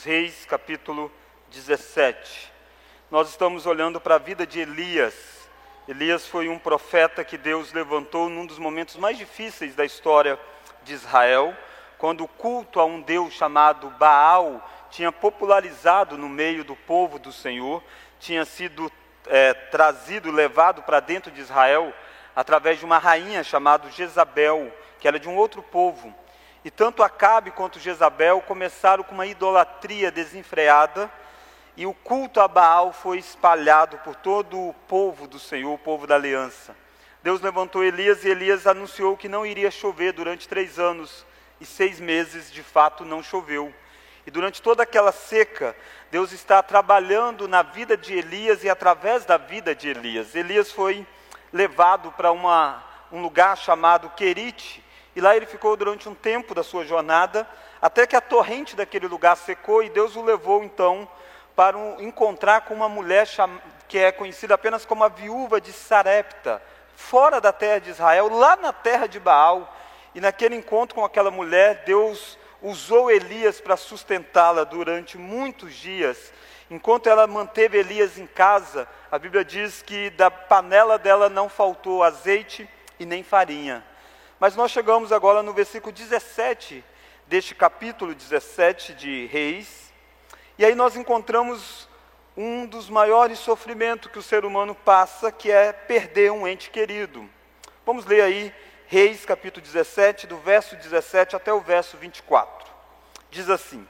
dos Reis, capítulo 17. Nós estamos olhando para a vida de Elias. Elias foi um profeta que Deus levantou num dos momentos mais difíceis da história de Israel, quando o culto a um Deus chamado Baal tinha popularizado no meio do povo do Senhor, tinha sido é, trazido, levado para dentro de Israel através de uma rainha chamada Jezabel, que era de um outro povo. E tanto Acabe quanto Jezabel começaram com uma idolatria desenfreada, e o culto a Baal foi espalhado por todo o povo do Senhor, o povo da aliança. Deus levantou Elias e Elias anunciou que não iria chover durante três anos, e seis meses de fato não choveu. E durante toda aquela seca, Deus está trabalhando na vida de Elias e através da vida de Elias. Elias foi levado para um lugar chamado Querite, e lá ele ficou durante um tempo da sua jornada, até que a torrente daquele lugar secou, e Deus o levou então para um, encontrar com uma mulher que é conhecida apenas como a viúva de Sarepta, fora da terra de Israel, lá na terra de Baal. E naquele encontro com aquela mulher, Deus usou Elias para sustentá-la durante muitos dias. Enquanto ela manteve Elias em casa, a Bíblia diz que da panela dela não faltou azeite e nem farinha. Mas nós chegamos agora no versículo 17 deste capítulo 17 de Reis, e aí nós encontramos um dos maiores sofrimentos que o ser humano passa, que é perder um ente querido. Vamos ler aí Reis capítulo 17, do verso 17 até o verso 24. Diz assim: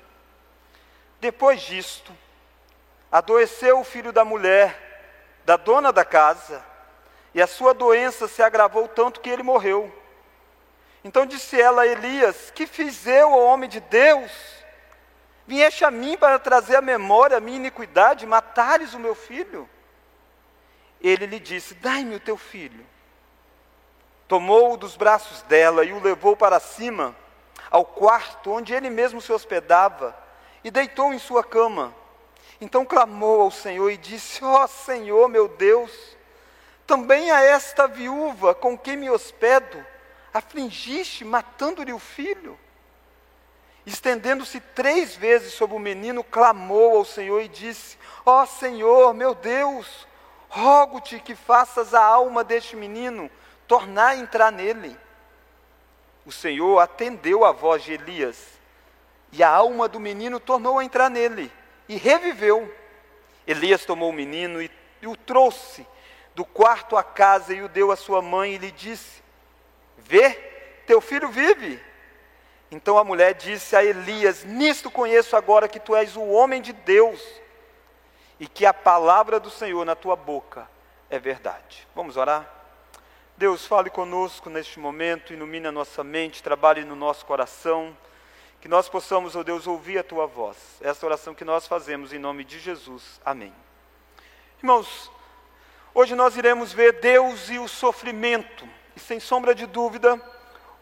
Depois disto, adoeceu o filho da mulher, da dona da casa, e a sua doença se agravou tanto que ele morreu. Então disse ela a Elias: Que fiz eu, ó homem de Deus? Vieste a mim para trazer à memória a minha iniquidade, matares o meu filho? Ele lhe disse: Dai-me o teu filho. Tomou-o dos braços dela e o levou para cima, ao quarto onde ele mesmo se hospedava, e deitou em sua cama. Então clamou ao Senhor e disse: Ó oh, Senhor meu Deus, também a esta viúva com quem me hospedo, afligiste matando-lhe o filho? Estendendo-se três vezes sobre o menino, clamou ao Senhor e disse: Ó oh, Senhor meu Deus, rogo-te que faças a alma deste menino tornar a entrar nele. O Senhor atendeu a voz de Elias, e a alma do menino tornou a entrar nele, e reviveu. Elias tomou o menino e, e o trouxe do quarto à casa e o deu à sua mãe e lhe disse: Vê, teu filho vive. Então a mulher disse a Elias: Nisto conheço agora que tu és o homem de Deus e que a palavra do Senhor na tua boca é verdade. Vamos orar? Deus, fale conosco neste momento, ilumine a nossa mente, trabalhe no nosso coração, que nós possamos, ó oh Deus, ouvir a tua voz. Essa oração que nós fazemos em nome de Jesus. Amém. Irmãos, hoje nós iremos ver Deus e o sofrimento, sem sombra de dúvida,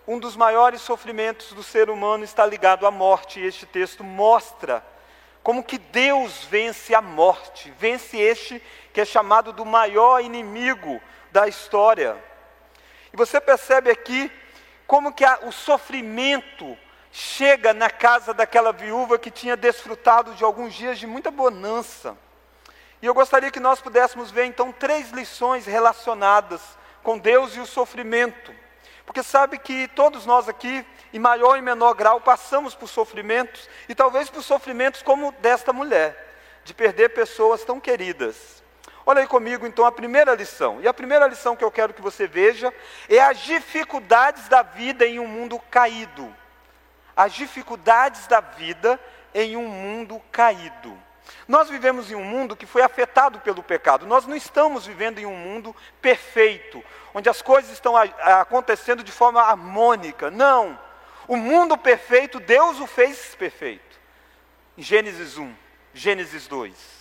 um dos maiores sofrimentos do ser humano está ligado à morte, e este texto mostra como que Deus vence a morte, vence este que é chamado do maior inimigo da história. E você percebe aqui como que a, o sofrimento chega na casa daquela viúva que tinha desfrutado de alguns dias de muita bonança. E eu gostaria que nós pudéssemos ver então três lições relacionadas com Deus e o sofrimento. Porque sabe que todos nós aqui, em maior e menor grau, passamos por sofrimentos, e talvez por sofrimentos como desta mulher, de perder pessoas tão queridas. Olha aí comigo então a primeira lição. E a primeira lição que eu quero que você veja é as dificuldades da vida em um mundo caído. As dificuldades da vida em um mundo caído. Nós vivemos em um mundo que foi afetado pelo pecado. Nós não estamos vivendo em um mundo perfeito, onde as coisas estão acontecendo de forma harmônica. Não. O mundo perfeito, Deus o fez perfeito. Em Gênesis 1, Gênesis 2.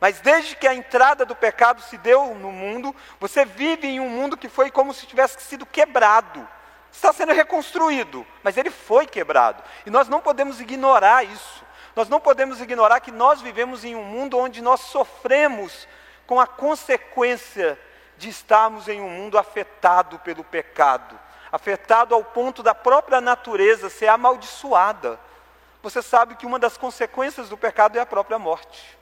Mas desde que a entrada do pecado se deu no mundo, você vive em um mundo que foi como se tivesse sido quebrado. Está sendo reconstruído, mas ele foi quebrado. E nós não podemos ignorar isso. Nós não podemos ignorar que nós vivemos em um mundo onde nós sofremos com a consequência de estarmos em um mundo afetado pelo pecado, afetado ao ponto da própria natureza ser amaldiçoada. você sabe que uma das consequências do pecado é a própria morte.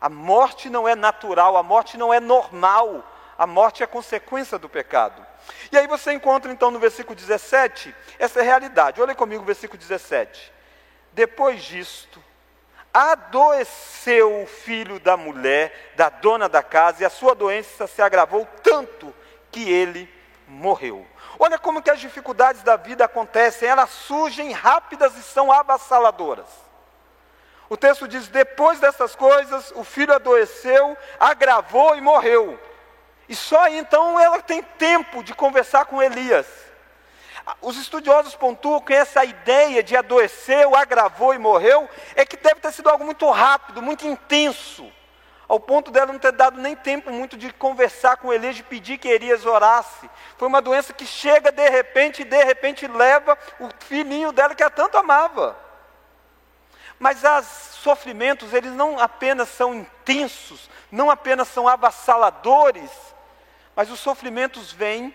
A morte não é natural, a morte não é normal, a morte é consequência do pecado. E aí você encontra então no versículo 17 essa realidade. Olha comigo o versículo 17. Depois disto, adoeceu o filho da mulher, da dona da casa, e a sua doença se agravou tanto que ele morreu. Olha como que as dificuldades da vida acontecem, elas surgem rápidas e são avassaladoras. O texto diz: depois dessas coisas, o filho adoeceu, agravou e morreu. E só então ela tem tempo de conversar com Elias. Os estudiosos pontuam que essa ideia de adoeceu, agravou e morreu é que deve ter sido algo muito rápido, muito intenso, ao ponto dela não ter dado nem tempo muito de conversar com Elias, de pedir que Elias orasse. Foi uma doença que chega de repente e de repente leva o filhinho dela que a tanto amava. Mas os sofrimentos, eles não apenas são intensos, não apenas são avassaladores, mas os sofrimentos vêm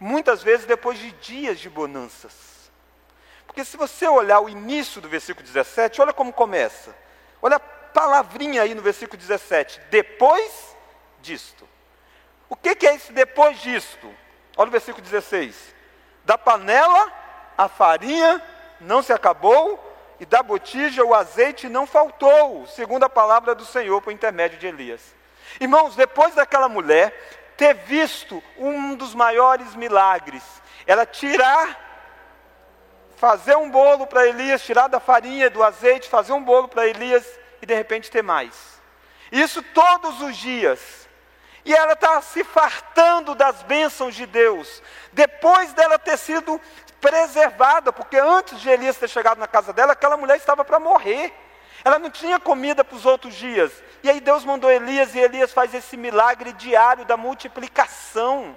muitas vezes depois de dias de bonanças. Porque se você olhar o início do versículo 17, olha como começa. Olha a palavrinha aí no versículo 17. Depois disto. O que, que é esse depois disto? Olha o versículo 16. Da panela a farinha não se acabou, e da botija o azeite não faltou, segundo a palavra do Senhor por intermédio de Elias. Irmãos, depois daquela mulher, ter visto um dos maiores milagres. Ela tirar, fazer um bolo para Elias, tirar da farinha, do azeite, fazer um bolo para Elias e de repente ter mais. Isso todos os dias. E ela está se fartando das bênçãos de Deus. Depois dela ter sido preservada, porque antes de Elias ter chegado na casa dela, aquela mulher estava para morrer. Ela não tinha comida para os outros dias. E aí Deus mandou Elias e Elias faz esse milagre diário da multiplicação.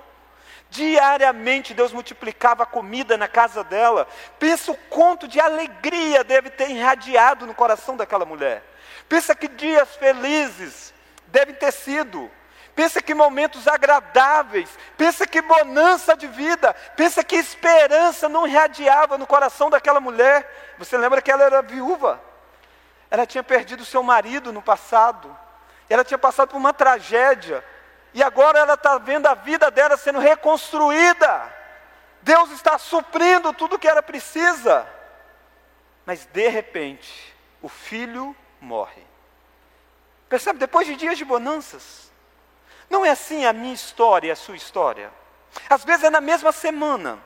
Diariamente Deus multiplicava a comida na casa dela. Pensa o quanto de alegria deve ter irradiado no coração daquela mulher. Pensa que dias felizes devem ter sido. Pensa que momentos agradáveis, pensa que bonança de vida, pensa que esperança não irradiava no coração daquela mulher. Você lembra que ela era viúva? Ela tinha perdido seu marido no passado. Ela tinha passado por uma tragédia. E agora ela está vendo a vida dela sendo reconstruída. Deus está suprindo tudo o que ela precisa. Mas de repente, o filho morre. Percebe? Depois de dias de bonanças. Não é assim a minha história e a sua história. Às vezes é na mesma semana.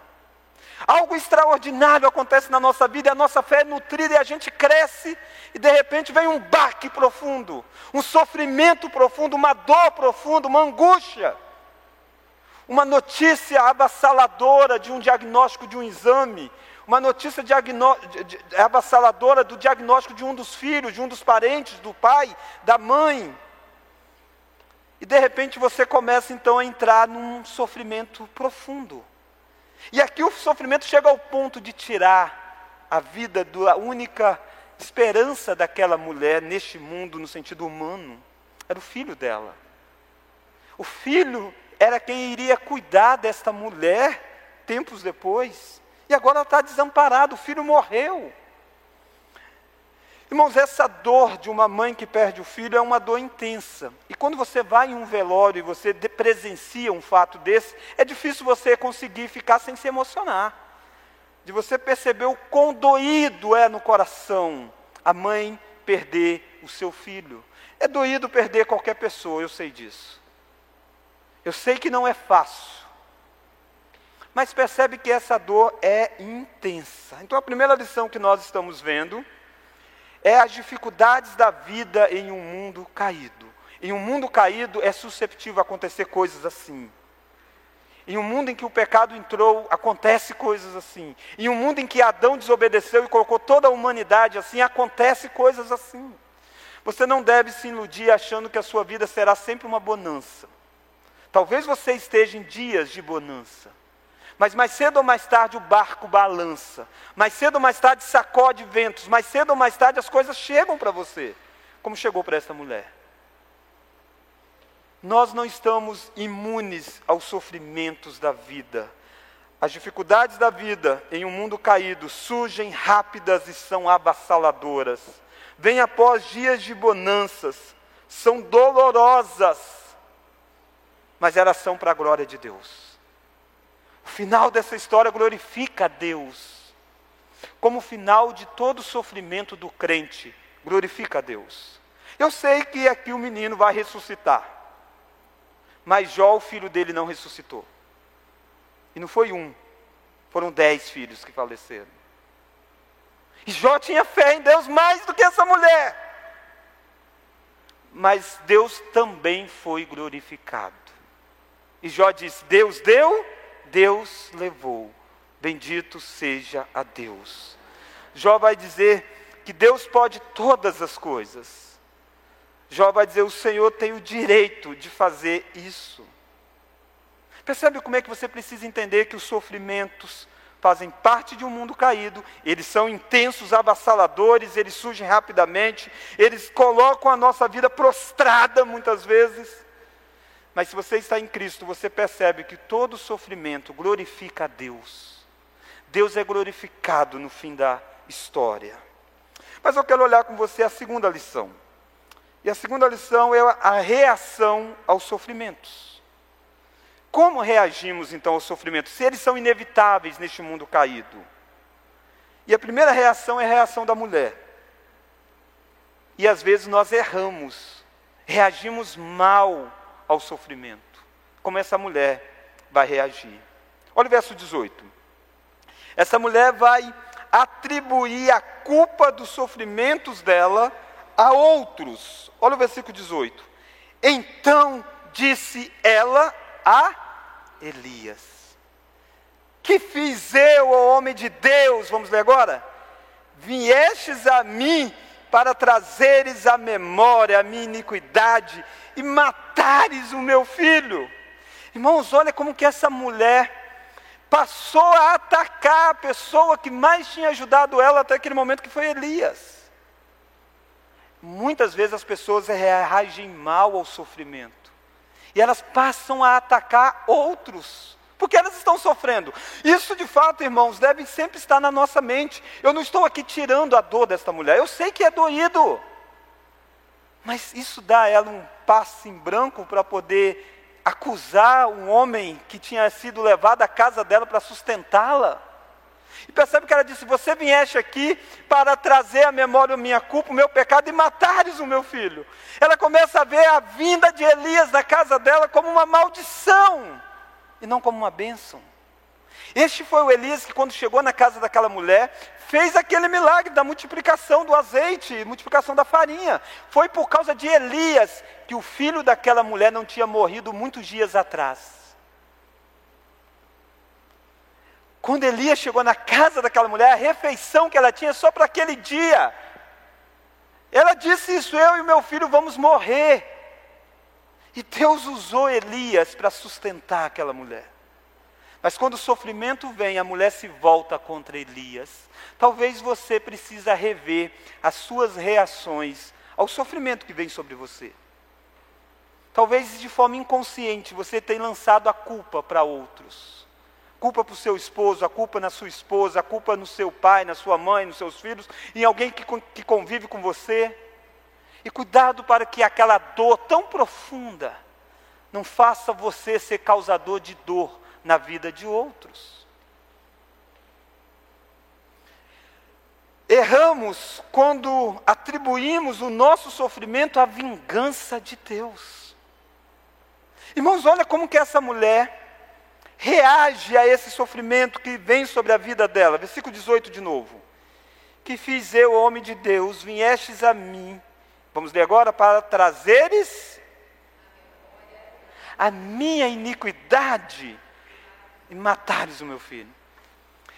Algo extraordinário acontece na nossa vida, a nossa fé é nutrida e a gente cresce, e de repente vem um baque profundo, um sofrimento profundo, uma dor profunda, uma angústia. Uma notícia avassaladora de um diagnóstico de um exame, uma notícia avassaladora do diagnóstico de um dos filhos, de um dos parentes, do pai, da mãe. E de repente você começa então a entrar num sofrimento profundo. E aqui o sofrimento chega ao ponto de tirar a vida da única esperança daquela mulher neste mundo, no sentido humano, era o filho dela. O filho era quem iria cuidar desta mulher tempos depois. E agora ela está desamparada, o filho morreu. Irmãos, essa dor de uma mãe que perde o filho é uma dor intensa. E quando você vai em um velório e você presencia um fato desse, é difícil você conseguir ficar sem se emocionar. De você perceber o quão doído é no coração a mãe perder o seu filho. É doído perder qualquer pessoa, eu sei disso. Eu sei que não é fácil. Mas percebe que essa dor é intensa. Então a primeira lição que nós estamos vendo é as dificuldades da vida em um mundo caído. Em um mundo caído é susceptível a acontecer coisas assim. Em um mundo em que o pecado entrou, acontece coisas assim. Em um mundo em que Adão desobedeceu e colocou toda a humanidade assim, acontece coisas assim. Você não deve se iludir achando que a sua vida será sempre uma bonança. Talvez você esteja em dias de bonança. Mas mais cedo ou mais tarde o barco balança. Mais cedo ou mais tarde sacode ventos. Mais cedo ou mais tarde as coisas chegam para você, como chegou para essa mulher. Nós não estamos imunes aos sofrimentos da vida. As dificuldades da vida em um mundo caído surgem rápidas e são avassaladoras. Vêm após dias de bonanças, são dolorosas, mas elas são para a glória de Deus. O final dessa história glorifica a Deus, como final de todo sofrimento do crente glorifica a Deus. Eu sei que aqui o menino vai ressuscitar, mas Jó, o filho dele, não ressuscitou. E não foi um, foram dez filhos que faleceram. E Jó tinha fé em Deus mais do que essa mulher. Mas Deus também foi glorificado. E Jó diz: Deus deu, Deus levou. Bendito seja a Deus. Jó vai dizer que Deus pode todas as coisas. Jó vai dizer: o Senhor tem o direito de fazer isso. Percebe como é que você precisa entender que os sofrimentos fazem parte de um mundo caído, eles são intensos, avassaladores, eles surgem rapidamente, eles colocam a nossa vida prostrada muitas vezes. Mas se você está em Cristo, você percebe que todo sofrimento glorifica a Deus. Deus é glorificado no fim da história. Mas eu quero olhar com você a segunda lição. E a segunda lição é a reação aos sofrimentos. Como reagimos então ao sofrimento? Se eles são inevitáveis neste mundo caído. E a primeira reação é a reação da mulher. E às vezes nós erramos, reagimos mal ao sofrimento. Como essa mulher vai reagir? Olha o verso 18. Essa mulher vai atribuir a culpa dos sofrimentos dela a outros. Olha o versículo 18. Então disse ela a Elias. Que fiz eu, ó homem de Deus? Vamos ler agora? Viestes a mim para trazeres à memória a minha iniquidade e matares o meu filho. Irmãos, olha como que essa mulher passou a atacar a pessoa que mais tinha ajudado ela até aquele momento, que foi Elias. Muitas vezes as pessoas reagem mal ao sofrimento e elas passam a atacar outros, porque elas estão sofrendo. Isso de fato, irmãos, deve sempre estar na nossa mente. Eu não estou aqui tirando a dor desta mulher, eu sei que é doído, mas isso dá a ela um passe em branco para poder acusar um homem que tinha sido levado à casa dela para sustentá-la. E percebe que ela disse: Você vieste aqui para trazer à memória a minha culpa, o meu pecado e matares o meu filho. Ela começa a ver a vinda de Elias na casa dela como uma maldição e não como uma bênção. Este foi o Elias que, quando chegou na casa daquela mulher, fez aquele milagre da multiplicação do azeite, multiplicação da farinha. Foi por causa de Elias que o filho daquela mulher não tinha morrido muitos dias atrás. Quando Elias chegou na casa daquela mulher, a refeição que ela tinha só para aquele dia. Ela disse isso: eu e meu filho vamos morrer. E Deus usou Elias para sustentar aquela mulher. Mas quando o sofrimento vem, a mulher se volta contra Elias. Talvez você precisa rever as suas reações ao sofrimento que vem sobre você. Talvez de forma inconsciente você tenha lançado a culpa para outros culpa para o seu esposo, a culpa na sua esposa, a culpa no seu pai, na sua mãe, nos seus filhos, em alguém que, que convive com você. E cuidado para que aquela dor tão profunda não faça você ser causador de dor na vida de outros. Erramos quando atribuímos o nosso sofrimento à vingança de Deus. Irmãos, olha como que essa mulher reage a esse sofrimento que vem sobre a vida dela. Versículo 18 de novo. Que fiz eu, homem de Deus, viestes a mim. Vamos ler agora para trazeres a minha iniquidade e matares o meu filho.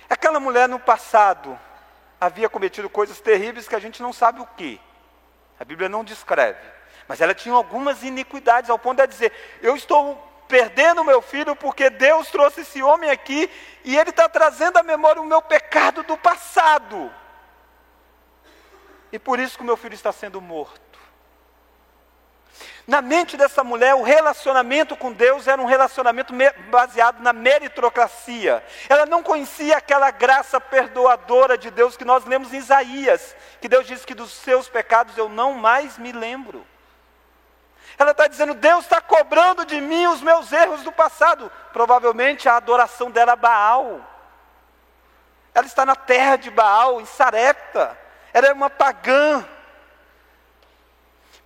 Aquela mulher no passado havia cometido coisas terríveis que a gente não sabe o que. A Bíblia não descreve. Mas ela tinha algumas iniquidades, ao ponto de dizer: Eu estou perdendo meu filho porque Deus trouxe esse homem aqui e ele está trazendo à memória o meu pecado do passado. E por isso que o meu filho está sendo morto. Na mente dessa mulher, o relacionamento com Deus era um relacionamento baseado na meritocracia. Ela não conhecia aquela graça perdoadora de Deus que nós lemos em Isaías, que Deus diz que dos seus pecados eu não mais me lembro. Ela está dizendo: Deus está cobrando de mim os meus erros do passado. Provavelmente a adoração dela a Baal. Ela está na terra de Baal, em Sarepta. Ela é uma pagã.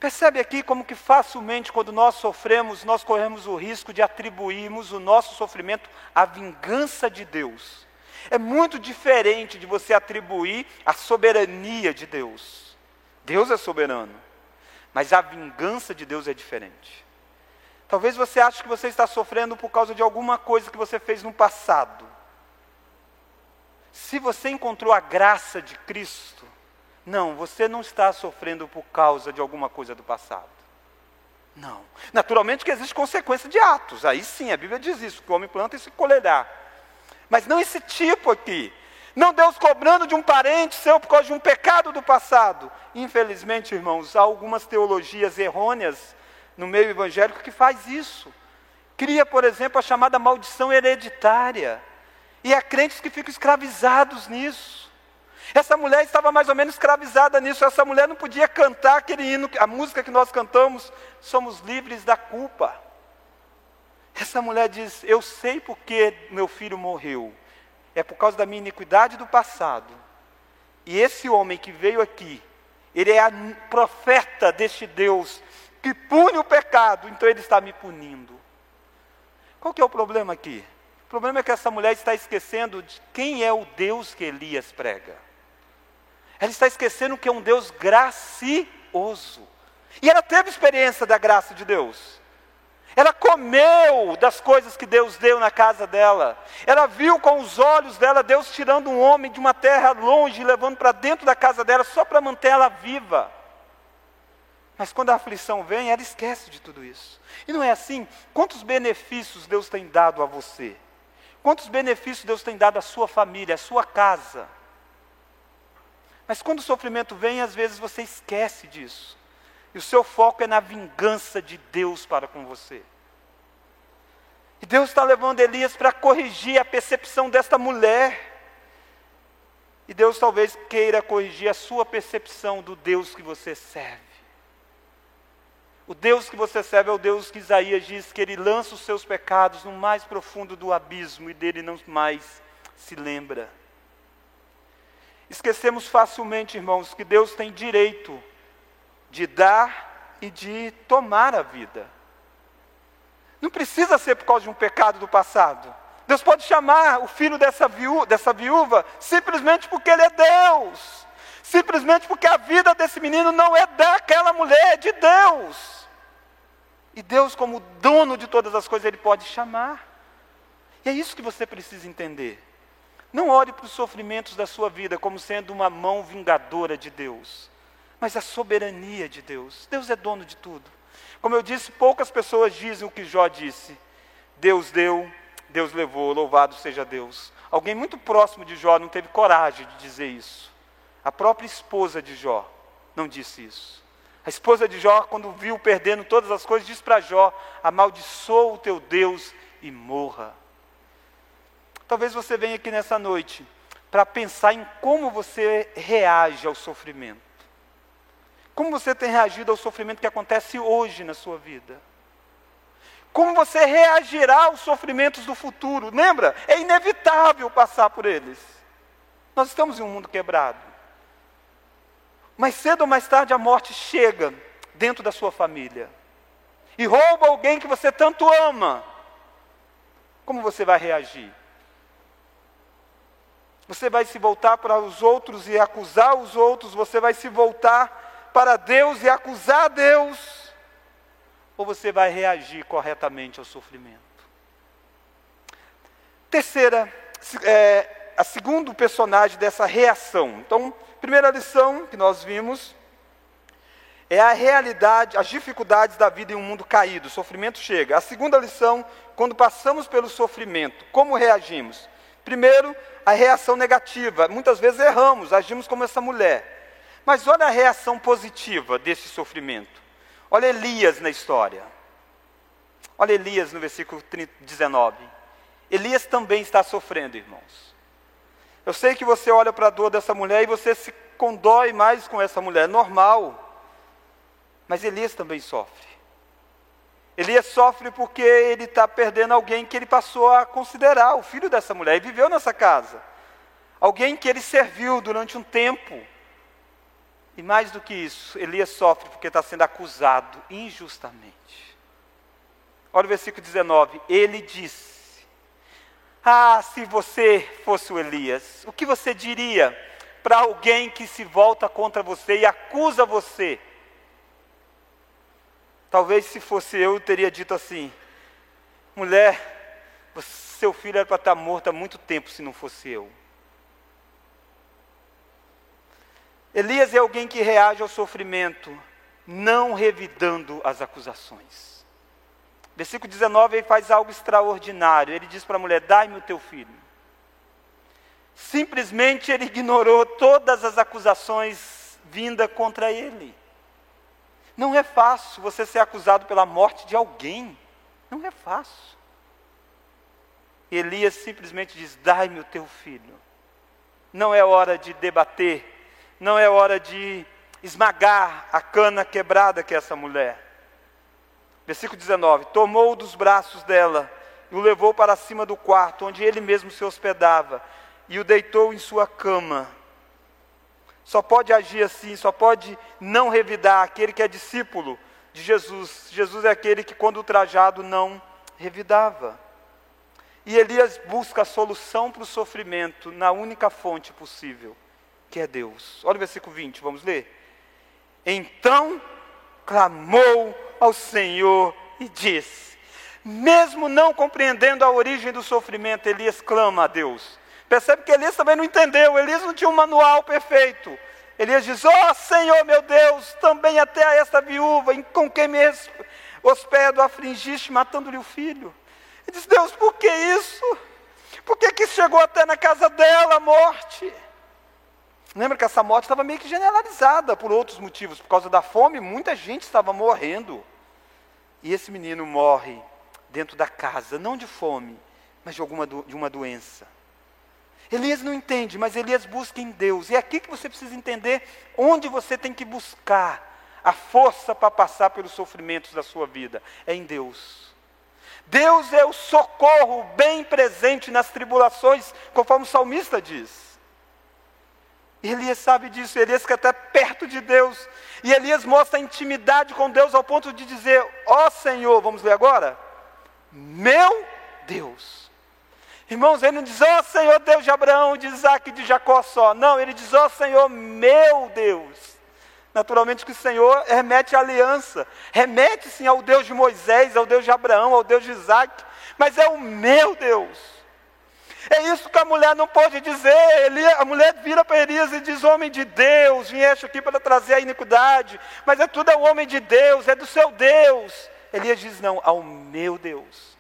Percebe aqui como que facilmente, quando nós sofremos, nós corremos o risco de atribuirmos o nosso sofrimento à vingança de Deus. É muito diferente de você atribuir a soberania de Deus. Deus é soberano, mas a vingança de Deus é diferente. Talvez você ache que você está sofrendo por causa de alguma coisa que você fez no passado. Se você encontrou a graça de Cristo, não, você não está sofrendo por causa de alguma coisa do passado. Não. Naturalmente que existe consequência de atos. Aí sim, a Bíblia diz isso: que o homem planta e se colherá. Mas não esse tipo aqui. Não Deus cobrando de um parente seu por causa de um pecado do passado. Infelizmente, irmãos, há algumas teologias errôneas no meio evangélico que faz isso. Cria, por exemplo, a chamada maldição hereditária. E há crentes que ficam escravizados nisso. Essa mulher estava mais ou menos escravizada nisso. Essa mulher não podia cantar aquele hino, a música que nós cantamos, somos livres da culpa. Essa mulher diz: Eu sei porque meu filho morreu. É por causa da minha iniquidade do passado. E esse homem que veio aqui, ele é a profeta deste Deus que pune o pecado, então ele está me punindo. Qual que é o problema aqui? O problema é que essa mulher está esquecendo de quem é o Deus que Elias prega. Ela está esquecendo que é um Deus gracioso. E ela teve experiência da graça de Deus. Ela comeu das coisas que Deus deu na casa dela. Ela viu com os olhos dela Deus tirando um homem de uma terra longe e levando para dentro da casa dela só para manter ela viva. Mas quando a aflição vem, ela esquece de tudo isso. E não é assim? Quantos benefícios Deus tem dado a você? Quantos benefícios Deus tem dado à sua família, à sua casa? Mas quando o sofrimento vem, às vezes você esquece disso. E o seu foco é na vingança de Deus para com você. E Deus está levando Elias para corrigir a percepção desta mulher. E Deus talvez queira corrigir a sua percepção do Deus que você serve. O Deus que você serve é o Deus que Isaías diz que ele lança os seus pecados no mais profundo do abismo e dele não mais se lembra. Esquecemos facilmente, irmãos, que Deus tem direito de dar e de tomar a vida. Não precisa ser por causa de um pecado do passado. Deus pode chamar o filho dessa viúva, dessa viúva simplesmente porque ele é Deus. Simplesmente porque a vida desse menino não é daquela mulher, é de Deus. E Deus, como dono de todas as coisas, ele pode chamar. E é isso que você precisa entender. Não olhe para os sofrimentos da sua vida como sendo uma mão vingadora de Deus, mas a soberania de Deus. Deus é dono de tudo. Como eu disse, poucas pessoas dizem o que Jó disse: Deus deu, Deus levou, louvado seja Deus. Alguém muito próximo de Jó não teve coragem de dizer isso. A própria esposa de Jó não disse isso. A esposa de Jó, quando viu perdendo todas as coisas, disse para Jó: Amaldiçoa o teu Deus e morra. Talvez você venha aqui nessa noite para pensar em como você reage ao sofrimento. Como você tem reagido ao sofrimento que acontece hoje na sua vida? Como você reagirá aos sofrimentos do futuro? Lembra? É inevitável passar por eles. Nós estamos em um mundo quebrado. Mas cedo ou mais tarde a morte chega dentro da sua família e rouba alguém que você tanto ama. Como você vai reagir? Você vai se voltar para os outros e acusar os outros, você vai se voltar para Deus e acusar Deus, ou você vai reagir corretamente ao sofrimento? Terceira, é, a segundo personagem dessa reação. Então, primeira lição que nós vimos é a realidade, as dificuldades da vida em um mundo caído, o sofrimento chega. A segunda lição, quando passamos pelo sofrimento, como reagimos? Primeiro, a reação negativa. Muitas vezes erramos, agimos como essa mulher. Mas olha a reação positiva desse sofrimento. Olha Elias na história. Olha Elias no versículo 19. Elias também está sofrendo, irmãos. Eu sei que você olha para a dor dessa mulher e você se condói mais com essa mulher, normal. Mas Elias também sofre. Elias sofre porque ele está perdendo alguém que ele passou a considerar o filho dessa mulher e viveu nessa casa. Alguém que ele serviu durante um tempo. E mais do que isso, Elias sofre porque está sendo acusado injustamente. Olha o versículo 19. Ele disse: Ah, se você fosse o Elias, o que você diria para alguém que se volta contra você e acusa você? Talvez se fosse eu, eu teria dito assim: mulher, seu filho era para estar morto há muito tempo se não fosse eu. Elias é alguém que reage ao sofrimento, não revidando as acusações. Versículo 19, ele faz algo extraordinário. Ele diz para a mulher: Dai-me o teu filho. Simplesmente ele ignorou todas as acusações vindas contra ele. Não é fácil você ser acusado pela morte de alguém. Não é fácil. Elias simplesmente diz: Dai-me o teu filho. Não é hora de debater não é hora de esmagar a cana quebrada que é essa mulher. Versículo 19: Tomou dos braços dela e o levou para cima do quarto, onde ele mesmo se hospedava, e o deitou em sua cama. Só pode agir assim, só pode não revidar aquele que é discípulo de Jesus. Jesus é aquele que, quando ultrajado, não revidava. E Elias busca a solução para o sofrimento na única fonte possível, que é Deus. Olha o versículo 20, vamos ler. Então clamou ao Senhor e disse: Mesmo não compreendendo a origem do sofrimento, Elias clama a Deus. Percebe que Elias também não entendeu, Elias não tinha um manual perfeito. Elias diz: Ó oh, Senhor meu Deus, também até a esta viúva, com quem me hospedo, afligiste, matando-lhe o filho. Ele diz: Deus, por que isso? Por que, que chegou até na casa dela a morte? Lembra que essa morte estava meio que generalizada por outros motivos. Por causa da fome, muita gente estava morrendo. E esse menino morre dentro da casa, não de fome, mas de, alguma de uma doença. Elias não entende, mas Elias busca em Deus. E é aqui que você precisa entender onde você tem que buscar a força para passar pelos sofrimentos da sua vida. É em Deus. Deus é o socorro bem presente nas tribulações, conforme o salmista diz. Elias sabe disso, Elias que está perto de Deus. E Elias mostra a intimidade com Deus ao ponto de dizer: Ó oh, Senhor, vamos ler agora? Meu Deus. Irmãos, ele não diz, ó oh, Senhor Deus de Abraão, de Isaac e de Jacó só. Não, ele diz, ó oh, Senhor, meu Deus. Naturalmente que o Senhor remete à aliança, remete sim ao Deus de Moisés, ao Deus de Abraão, ao Deus de Isaac, mas é o meu Deus. É isso que a mulher não pode dizer. Ele, a mulher vira para Elias e diz: Homem de Deus, vieste aqui para trazer a iniquidade, mas é tudo ao homem de Deus, é do seu Deus. Elias diz: Não, ao meu Deus.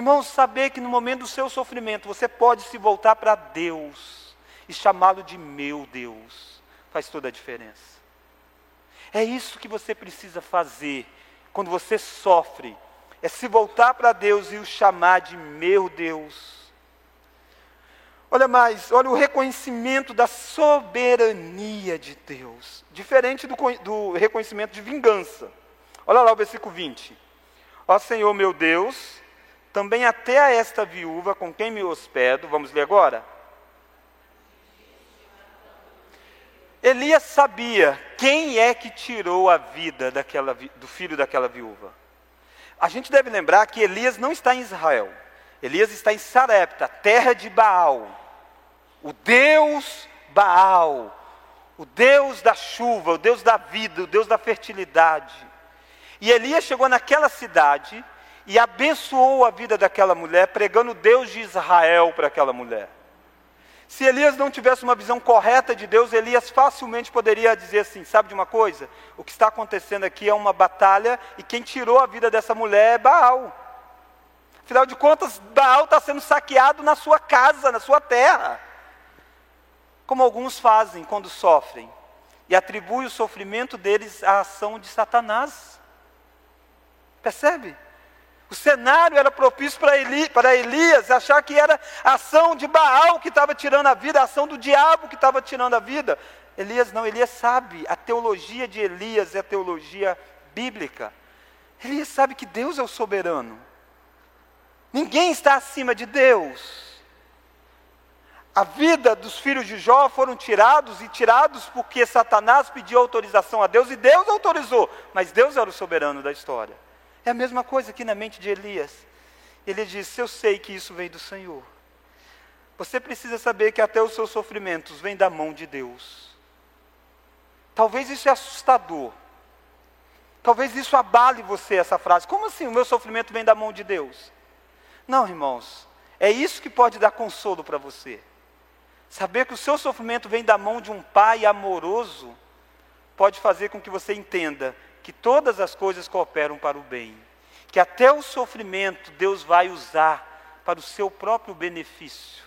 Irmãos, saber que no momento do seu sofrimento você pode se voltar para Deus e chamá-lo de meu Deus, faz toda a diferença. É isso que você precisa fazer quando você sofre, é se voltar para Deus e o chamar de meu Deus. Olha mais, olha o reconhecimento da soberania de Deus, diferente do, do reconhecimento de vingança. Olha lá o versículo 20. Ó Senhor meu Deus, também até a esta viúva com quem me hospedo, vamos ler agora? Elias sabia quem é que tirou a vida daquela, do filho daquela viúva. A gente deve lembrar que Elias não está em Israel. Elias está em Sarepta, terra de Baal o Deus Baal, o Deus da chuva, o Deus da vida, o Deus da fertilidade. E Elias chegou naquela cidade e abençoou a vida daquela mulher, pregando Deus de Israel para aquela mulher. Se Elias não tivesse uma visão correta de Deus, Elias facilmente poderia dizer assim: sabe de uma coisa? O que está acontecendo aqui é uma batalha e quem tirou a vida dessa mulher é Baal. Afinal de contas, Baal está sendo saqueado na sua casa, na sua terra como alguns fazem quando sofrem, e atribui o sofrimento deles à ação de Satanás. Percebe? O cenário era propício para, Eli, Elias achar que era a ação de Baal que estava tirando a vida, a ação do diabo que estava tirando a vida. Elias não, Elias sabe, a teologia de Elias é a teologia bíblica. Elias sabe que Deus é o soberano. Ninguém está acima de Deus. A vida dos filhos de Jó foram tirados e tirados porque Satanás pediu autorização a Deus e Deus autorizou, mas Deus era o soberano da história. É a mesma coisa aqui na mente de Elias. Ele disse: Eu sei que isso vem do Senhor. Você precisa saber que até os seus sofrimentos vêm da mão de Deus. Talvez isso é assustador. Talvez isso abale você, essa frase. Como assim o meu sofrimento vem da mão de Deus? Não, irmãos. É isso que pode dar consolo para você. Saber que o seu sofrimento vem da mão de um pai amoroso pode fazer com que você entenda que todas as coisas cooperam para o bem, que até o sofrimento Deus vai usar para o seu próprio benefício.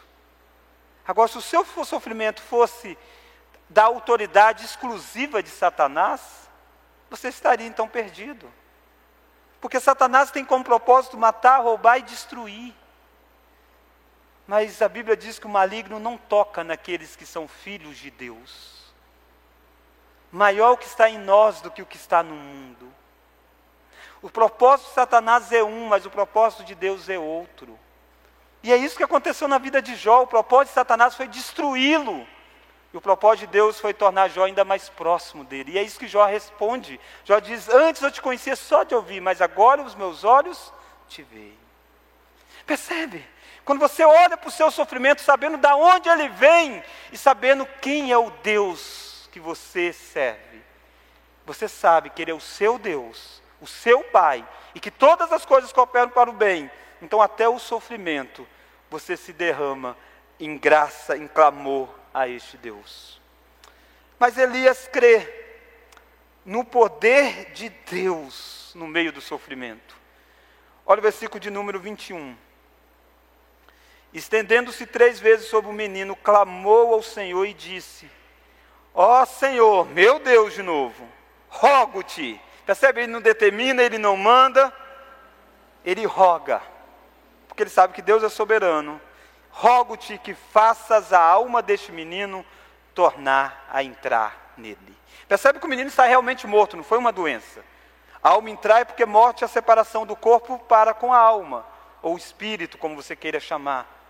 Agora, se o seu sofrimento fosse da autoridade exclusiva de Satanás, você estaria então perdido. Porque Satanás tem como propósito matar, roubar e destruir. Mas a Bíblia diz que o maligno não toca naqueles que são filhos de Deus maior o que está em nós do que o que está no mundo. O propósito de Satanás é um, mas o propósito de Deus é outro. E é isso que aconteceu na vida de Jó. O propósito de Satanás foi destruí-lo. E o propósito de Deus foi tornar Jó ainda mais próximo dele. E é isso que Jó responde. Jó diz: Antes eu te conhecia só de ouvir, mas agora os meus olhos te veem. Percebe? Quando você olha para o seu sofrimento, sabendo de onde ele vem e sabendo quem é o Deus que você serve, você sabe que Ele é o seu Deus, o seu Pai, e que todas as coisas cooperam para o bem, então até o sofrimento você se derrama em graça, em clamor a este Deus. Mas Elias crê no poder de Deus no meio do sofrimento. Olha o versículo de número 21. Estendendo-se três vezes sobre o menino, clamou ao Senhor e disse: Ó Senhor, meu Deus de novo, rogo-te. Percebe? Ele não determina, ele não manda, ele roga. Porque ele sabe que Deus é soberano. Rogo-te que faças a alma deste menino tornar a entrar nele. Percebe que o menino está realmente morto, não foi uma doença. A alma entrar é porque morte é a separação do corpo para com a alma, ou espírito, como você queira chamar.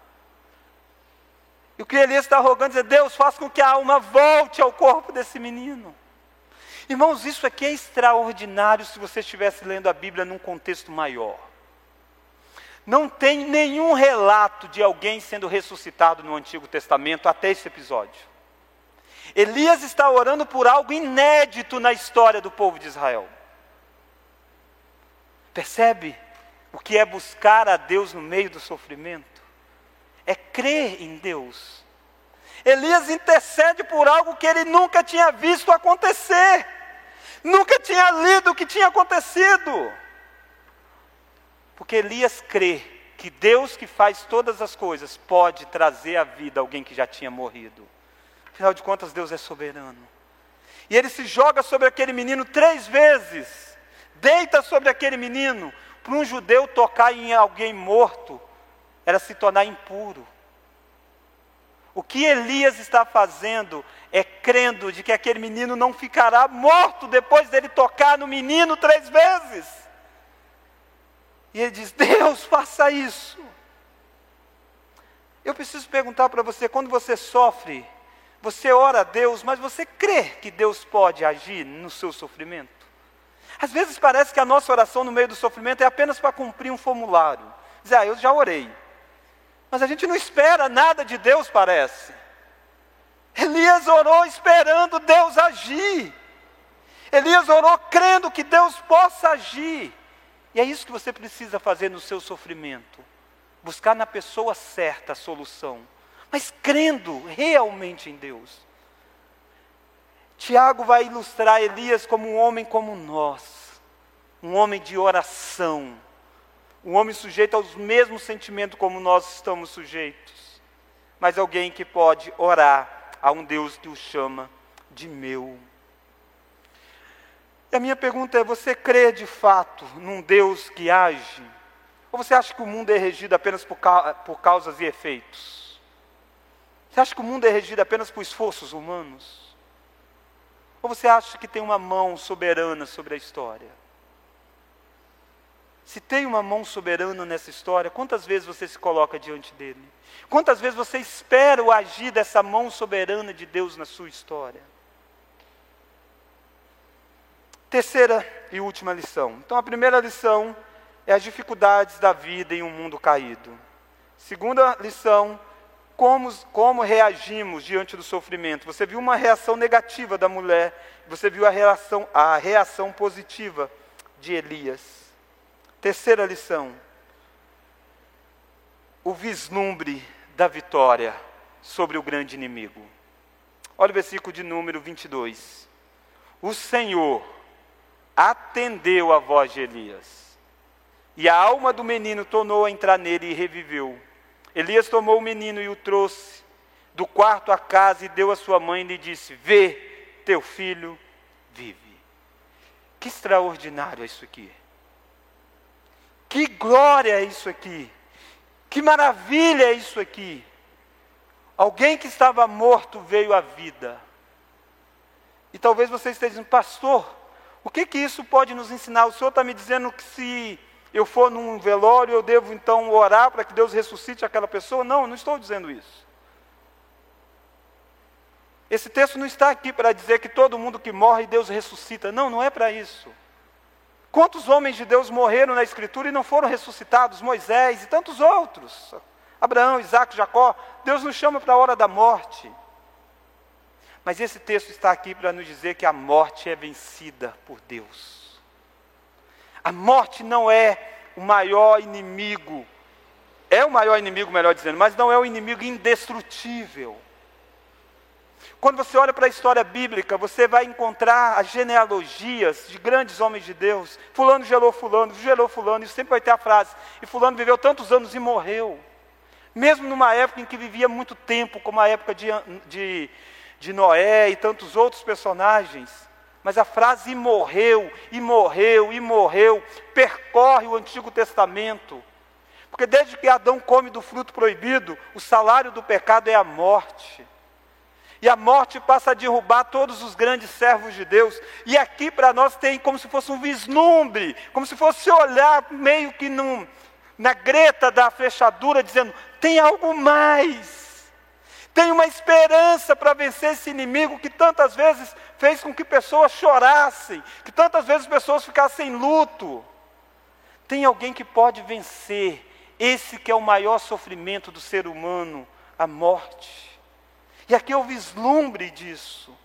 E o que Elias está rogando é: Deus, faça com que a alma volte ao corpo desse menino. Irmãos, isso aqui é extraordinário se você estivesse lendo a Bíblia num contexto maior. Não tem nenhum relato de alguém sendo ressuscitado no Antigo Testamento até esse episódio. Elias está orando por algo inédito na história do povo de Israel. Percebe o que é buscar a Deus no meio do sofrimento? É crer em Deus. Elias intercede por algo que ele nunca tinha visto acontecer, nunca tinha lido o que tinha acontecido. Porque Elias crê que Deus que faz todas as coisas pode trazer à vida alguém que já tinha morrido. Afinal de contas, Deus é soberano. E ele se joga sobre aquele menino três vezes, deita sobre aquele menino. Para um judeu tocar em alguém morto era se tornar impuro. O que Elias está fazendo é crendo de que aquele menino não ficará morto depois dele tocar no menino três vezes. E ele diz: Deus, faça isso. Eu preciso perguntar para você: quando você sofre, você ora a Deus, mas você crê que Deus pode agir no seu sofrimento? Às vezes parece que a nossa oração no meio do sofrimento é apenas para cumprir um formulário. Dizer, ah, eu já orei. Mas a gente não espera nada de Deus, parece. Elias orou esperando Deus agir. Elias orou crendo que Deus possa agir. E é isso que você precisa fazer no seu sofrimento. Buscar na pessoa certa a solução. Mas crendo realmente em Deus. Tiago vai ilustrar Elias como um homem como nós. Um homem de oração um homem sujeito aos mesmos sentimentos como nós estamos sujeitos, mas alguém que pode orar a um Deus que o chama de meu. E a minha pergunta é: você crê de fato num Deus que age? Ou você acha que o mundo é regido apenas por, por causas e efeitos? Você acha que o mundo é regido apenas por esforços humanos? Ou você acha que tem uma mão soberana sobre a história? Se tem uma mão soberana nessa história, quantas vezes você se coloca diante dele? Quantas vezes você espera o agir dessa mão soberana de Deus na sua história? Terceira e última lição. Então, a primeira lição é as dificuldades da vida em um mundo caído. Segunda lição, como, como reagimos diante do sofrimento. Você viu uma reação negativa da mulher, você viu a reação, a reação positiva de Elias. Terceira lição, o vislumbre da vitória sobre o grande inimigo. Olha o versículo de número 22. O Senhor atendeu a voz de Elias e a alma do menino tornou a entrar nele e reviveu. Elias tomou o menino e o trouxe do quarto à casa e deu à sua mãe e lhe disse: Vê, teu filho vive. Que extraordinário é isso aqui. Que glória é isso aqui. Que maravilha é isso aqui. Alguém que estava morto veio à vida. E talvez você esteja dizendo, pastor, o que que isso pode nos ensinar? O senhor está me dizendo que se eu for num velório, eu devo então orar para que Deus ressuscite aquela pessoa? Não, não estou dizendo isso. Esse texto não está aqui para dizer que todo mundo que morre Deus ressuscita. Não, não é para isso. Quantos homens de Deus morreram na Escritura e não foram ressuscitados? Moisés e tantos outros. Abraão, Isaac, Jacó. Deus nos chama para a hora da morte. Mas esse texto está aqui para nos dizer que a morte é vencida por Deus. A morte não é o maior inimigo, é o maior inimigo, melhor dizendo, mas não é o inimigo indestrutível. Quando você olha para a história bíblica, você vai encontrar as genealogias de grandes homens de Deus. Fulano gerou fulano, gerou fulano, isso sempre vai ter a frase. E fulano viveu tantos anos e morreu. Mesmo numa época em que vivia muito tempo, como a época de, de, de Noé e tantos outros personagens. Mas a frase e morreu, e morreu, e morreu, percorre o Antigo Testamento. Porque desde que Adão come do fruto proibido, o salário do pecado é a morte. E a morte passa a derrubar todos os grandes servos de Deus. E aqui para nós tem como se fosse um vislumbre, como se fosse olhar meio que num, na greta da fechadura, dizendo: tem algo mais. Tem uma esperança para vencer esse inimigo que tantas vezes fez com que pessoas chorassem, que tantas vezes pessoas ficassem em luto. Tem alguém que pode vencer esse que é o maior sofrimento do ser humano, a morte. E aqui é o vislumbre disso.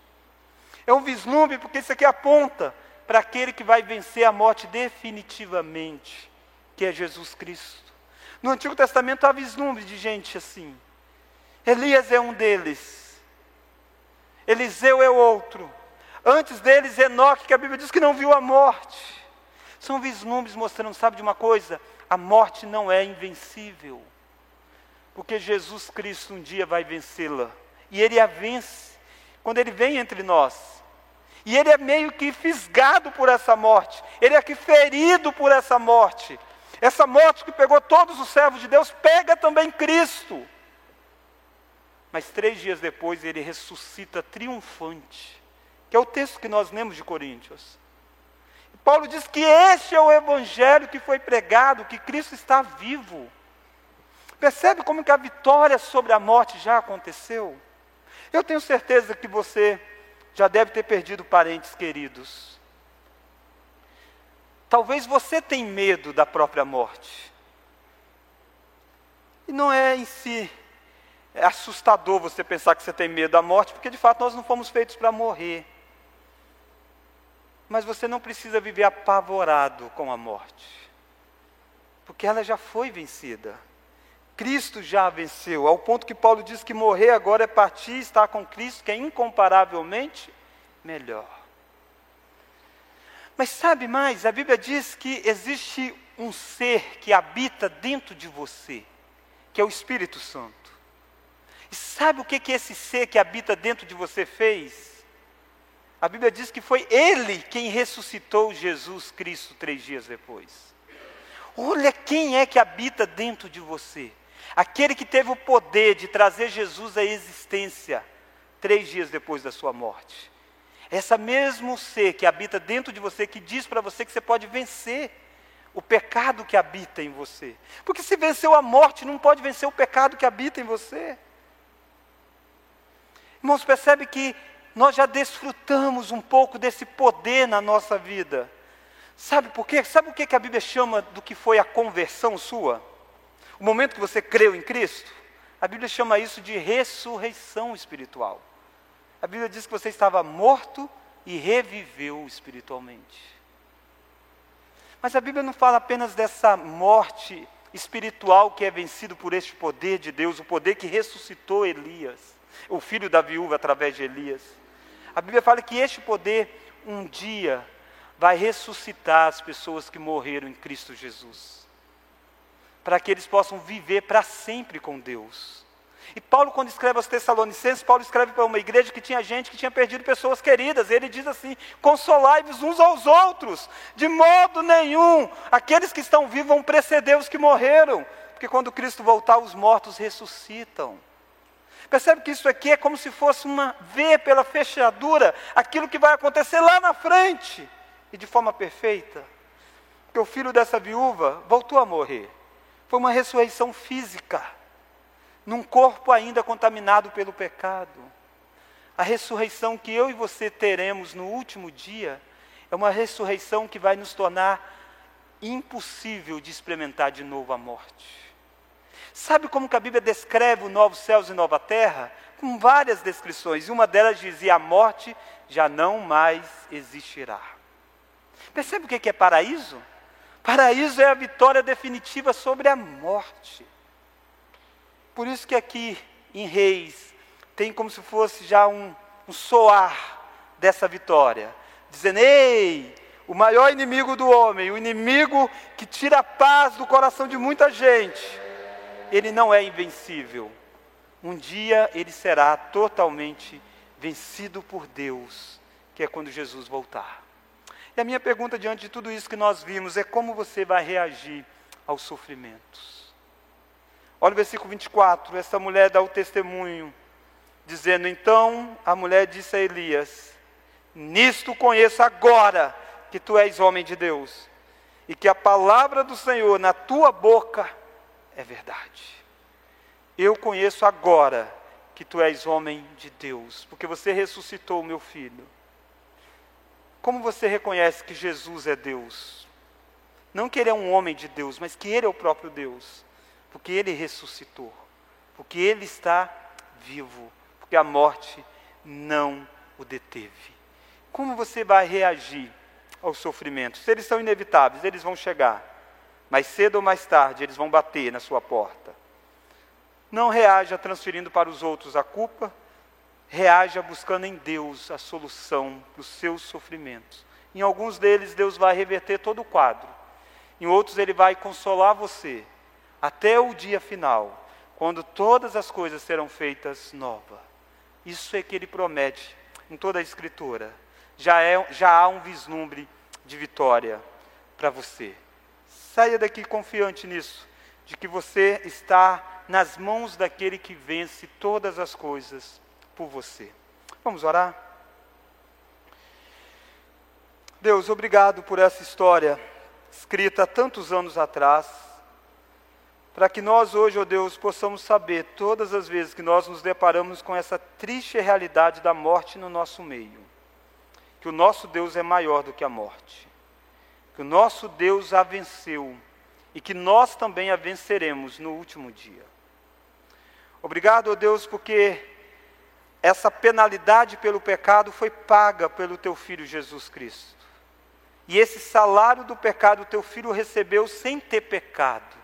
É um vislumbre porque isso aqui aponta para aquele que vai vencer a morte definitivamente, que é Jesus Cristo. No Antigo Testamento há vislumbre de gente assim. Elias é um deles. Eliseu é outro. Antes deles, Enoque, que a Bíblia diz que não viu a morte. São vislumbres mostrando, sabe de uma coisa? A morte não é invencível. Porque Jesus Cristo um dia vai vencê-la. E Ele a vence quando Ele vem entre nós. E Ele é meio que fisgado por essa morte. Ele é que ferido por essa morte. Essa morte que pegou todos os servos de Deus, pega também Cristo. Mas três dias depois ele ressuscita triunfante, que é o texto que nós lemos de Coríntios. E Paulo diz que este é o evangelho que foi pregado, que Cristo está vivo. Percebe como que a vitória sobre a morte já aconteceu? Eu tenho certeza que você já deve ter perdido parentes queridos. Talvez você tenha medo da própria morte. E não é em si é assustador você pensar que você tem medo da morte, porque de fato nós não fomos feitos para morrer. Mas você não precisa viver apavorado com a morte, porque ela já foi vencida. Cristo já venceu, ao ponto que Paulo diz que morrer agora é partir e estar com Cristo, que é incomparavelmente melhor. Mas sabe mais? A Bíblia diz que existe um ser que habita dentro de você, que é o Espírito Santo. E sabe o que, que esse ser que habita dentro de você fez? A Bíblia diz que foi Ele quem ressuscitou Jesus Cristo três dias depois. Olha quem é que habita dentro de você. Aquele que teve o poder de trazer Jesus à existência três dias depois da sua morte. Essa mesmo ser que habita dentro de você, que diz para você que você pode vencer o pecado que habita em você. Porque se venceu a morte, não pode vencer o pecado que habita em você. Irmãos, percebe que nós já desfrutamos um pouco desse poder na nossa vida. Sabe por quê? Sabe o que a Bíblia chama do que foi a conversão sua? O momento que você creu em Cristo? A Bíblia chama isso de ressurreição espiritual. A Bíblia diz que você estava morto e reviveu espiritualmente. Mas a Bíblia não fala apenas dessa morte espiritual que é vencido por este poder de Deus, o poder que ressuscitou Elias, o filho da viúva através de Elias. A Bíblia fala que este poder um dia vai ressuscitar as pessoas que morreram em Cristo Jesus, para que eles possam viver para sempre com Deus. E Paulo, quando escreve aos Tessalonicenses, Paulo escreve para uma igreja que tinha gente que tinha perdido pessoas queridas. Ele diz assim: Consolai-vos uns aos outros, de modo nenhum. Aqueles que estão vivos vão preceder os que morreram, porque quando Cristo voltar, os mortos ressuscitam. Percebe que isso aqui é como se fosse uma ver pela fechadura aquilo que vai acontecer lá na frente e de forma perfeita. Porque o filho dessa viúva voltou a morrer. Foi uma ressurreição física, num corpo ainda contaminado pelo pecado. A ressurreição que eu e você teremos no último dia é uma ressurreição que vai nos tornar impossível de experimentar de novo a morte. Sabe como que a Bíblia descreve o novo céus e nova terra? Com várias descrições. E uma delas dizia: a morte já não mais existirá. Percebe o que é paraíso? Paraíso é a vitória definitiva sobre a morte. Por isso que aqui em Reis tem como se fosse já um, um soar dessa vitória, dizendo: Ei, o maior inimigo do homem, o inimigo que tira a paz do coração de muita gente, ele não é invencível. Um dia ele será totalmente vencido por Deus, que é quando Jesus voltar. E a minha pergunta diante de tudo isso que nós vimos é como você vai reagir aos sofrimentos. Olha o versículo 24, essa mulher dá o testemunho, dizendo: Então a mulher disse a Elias: Nisto conheço agora que tu és homem de Deus, e que a palavra do Senhor na tua boca é verdade. Eu conheço agora que tu és homem de Deus, porque você ressuscitou o meu filho. Como você reconhece que Jesus é Deus? Não que ele é um homem de Deus, mas que ele é o próprio Deus, porque ele ressuscitou, porque ele está vivo, porque a morte não o deteve. Como você vai reagir aos sofrimentos? Se eles são inevitáveis, eles vão chegar. Mais cedo ou mais tarde, eles vão bater na sua porta. Não reaja transferindo para os outros a culpa, reaja buscando em Deus a solução para os seus sofrimentos. Em alguns deles, Deus vai reverter todo o quadro. Em outros, Ele vai consolar você até o dia final, quando todas as coisas serão feitas novas. Isso é que Ele promete em toda a Escritura. Já, é, já há um vislumbre de vitória para você. Saia daqui confiante nisso, de que você está nas mãos daquele que vence todas as coisas por você. Vamos orar? Deus, obrigado por essa história escrita tantos anos atrás, para que nós hoje, ó oh Deus, possamos saber todas as vezes que nós nos deparamos com essa triste realidade da morte no nosso meio, que o nosso Deus é maior do que a morte que o nosso Deus a venceu e que nós também a venceremos no último dia. Obrigado, ó Deus, porque essa penalidade pelo pecado foi paga pelo teu filho Jesus Cristo. E esse salário do pecado teu filho recebeu sem ter pecado,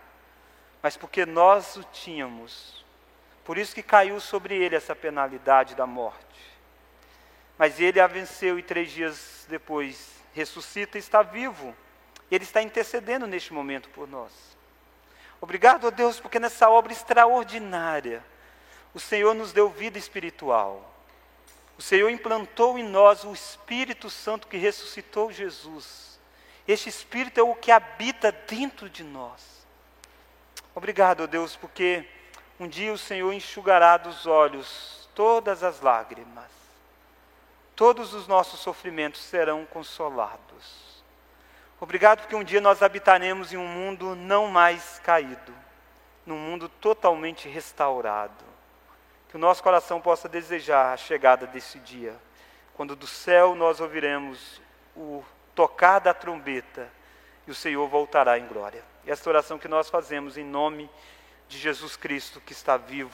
mas porque nós o tínhamos. Por isso que caiu sobre ele essa penalidade da morte. Mas ele a venceu e três dias depois ressuscita e está vivo ele está intercedendo neste momento por nós. Obrigado a Deus, porque nessa obra extraordinária, o Senhor nos deu vida espiritual. O Senhor implantou em nós o Espírito Santo que ressuscitou Jesus. Este Espírito é o que habita dentro de nós. Obrigado, Deus, porque um dia o Senhor enxugará dos olhos todas as lágrimas. Todos os nossos sofrimentos serão consolados. Obrigado porque um dia nós habitaremos em um mundo não mais caído, num mundo totalmente restaurado que o nosso coração possa desejar a chegada desse dia, quando do céu nós ouviremos o tocar da trombeta e o Senhor voltará em glória. Esta oração que nós fazemos em nome de Jesus Cristo, que está vivo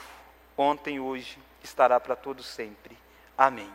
ontem, hoje, estará para todos sempre. Amém.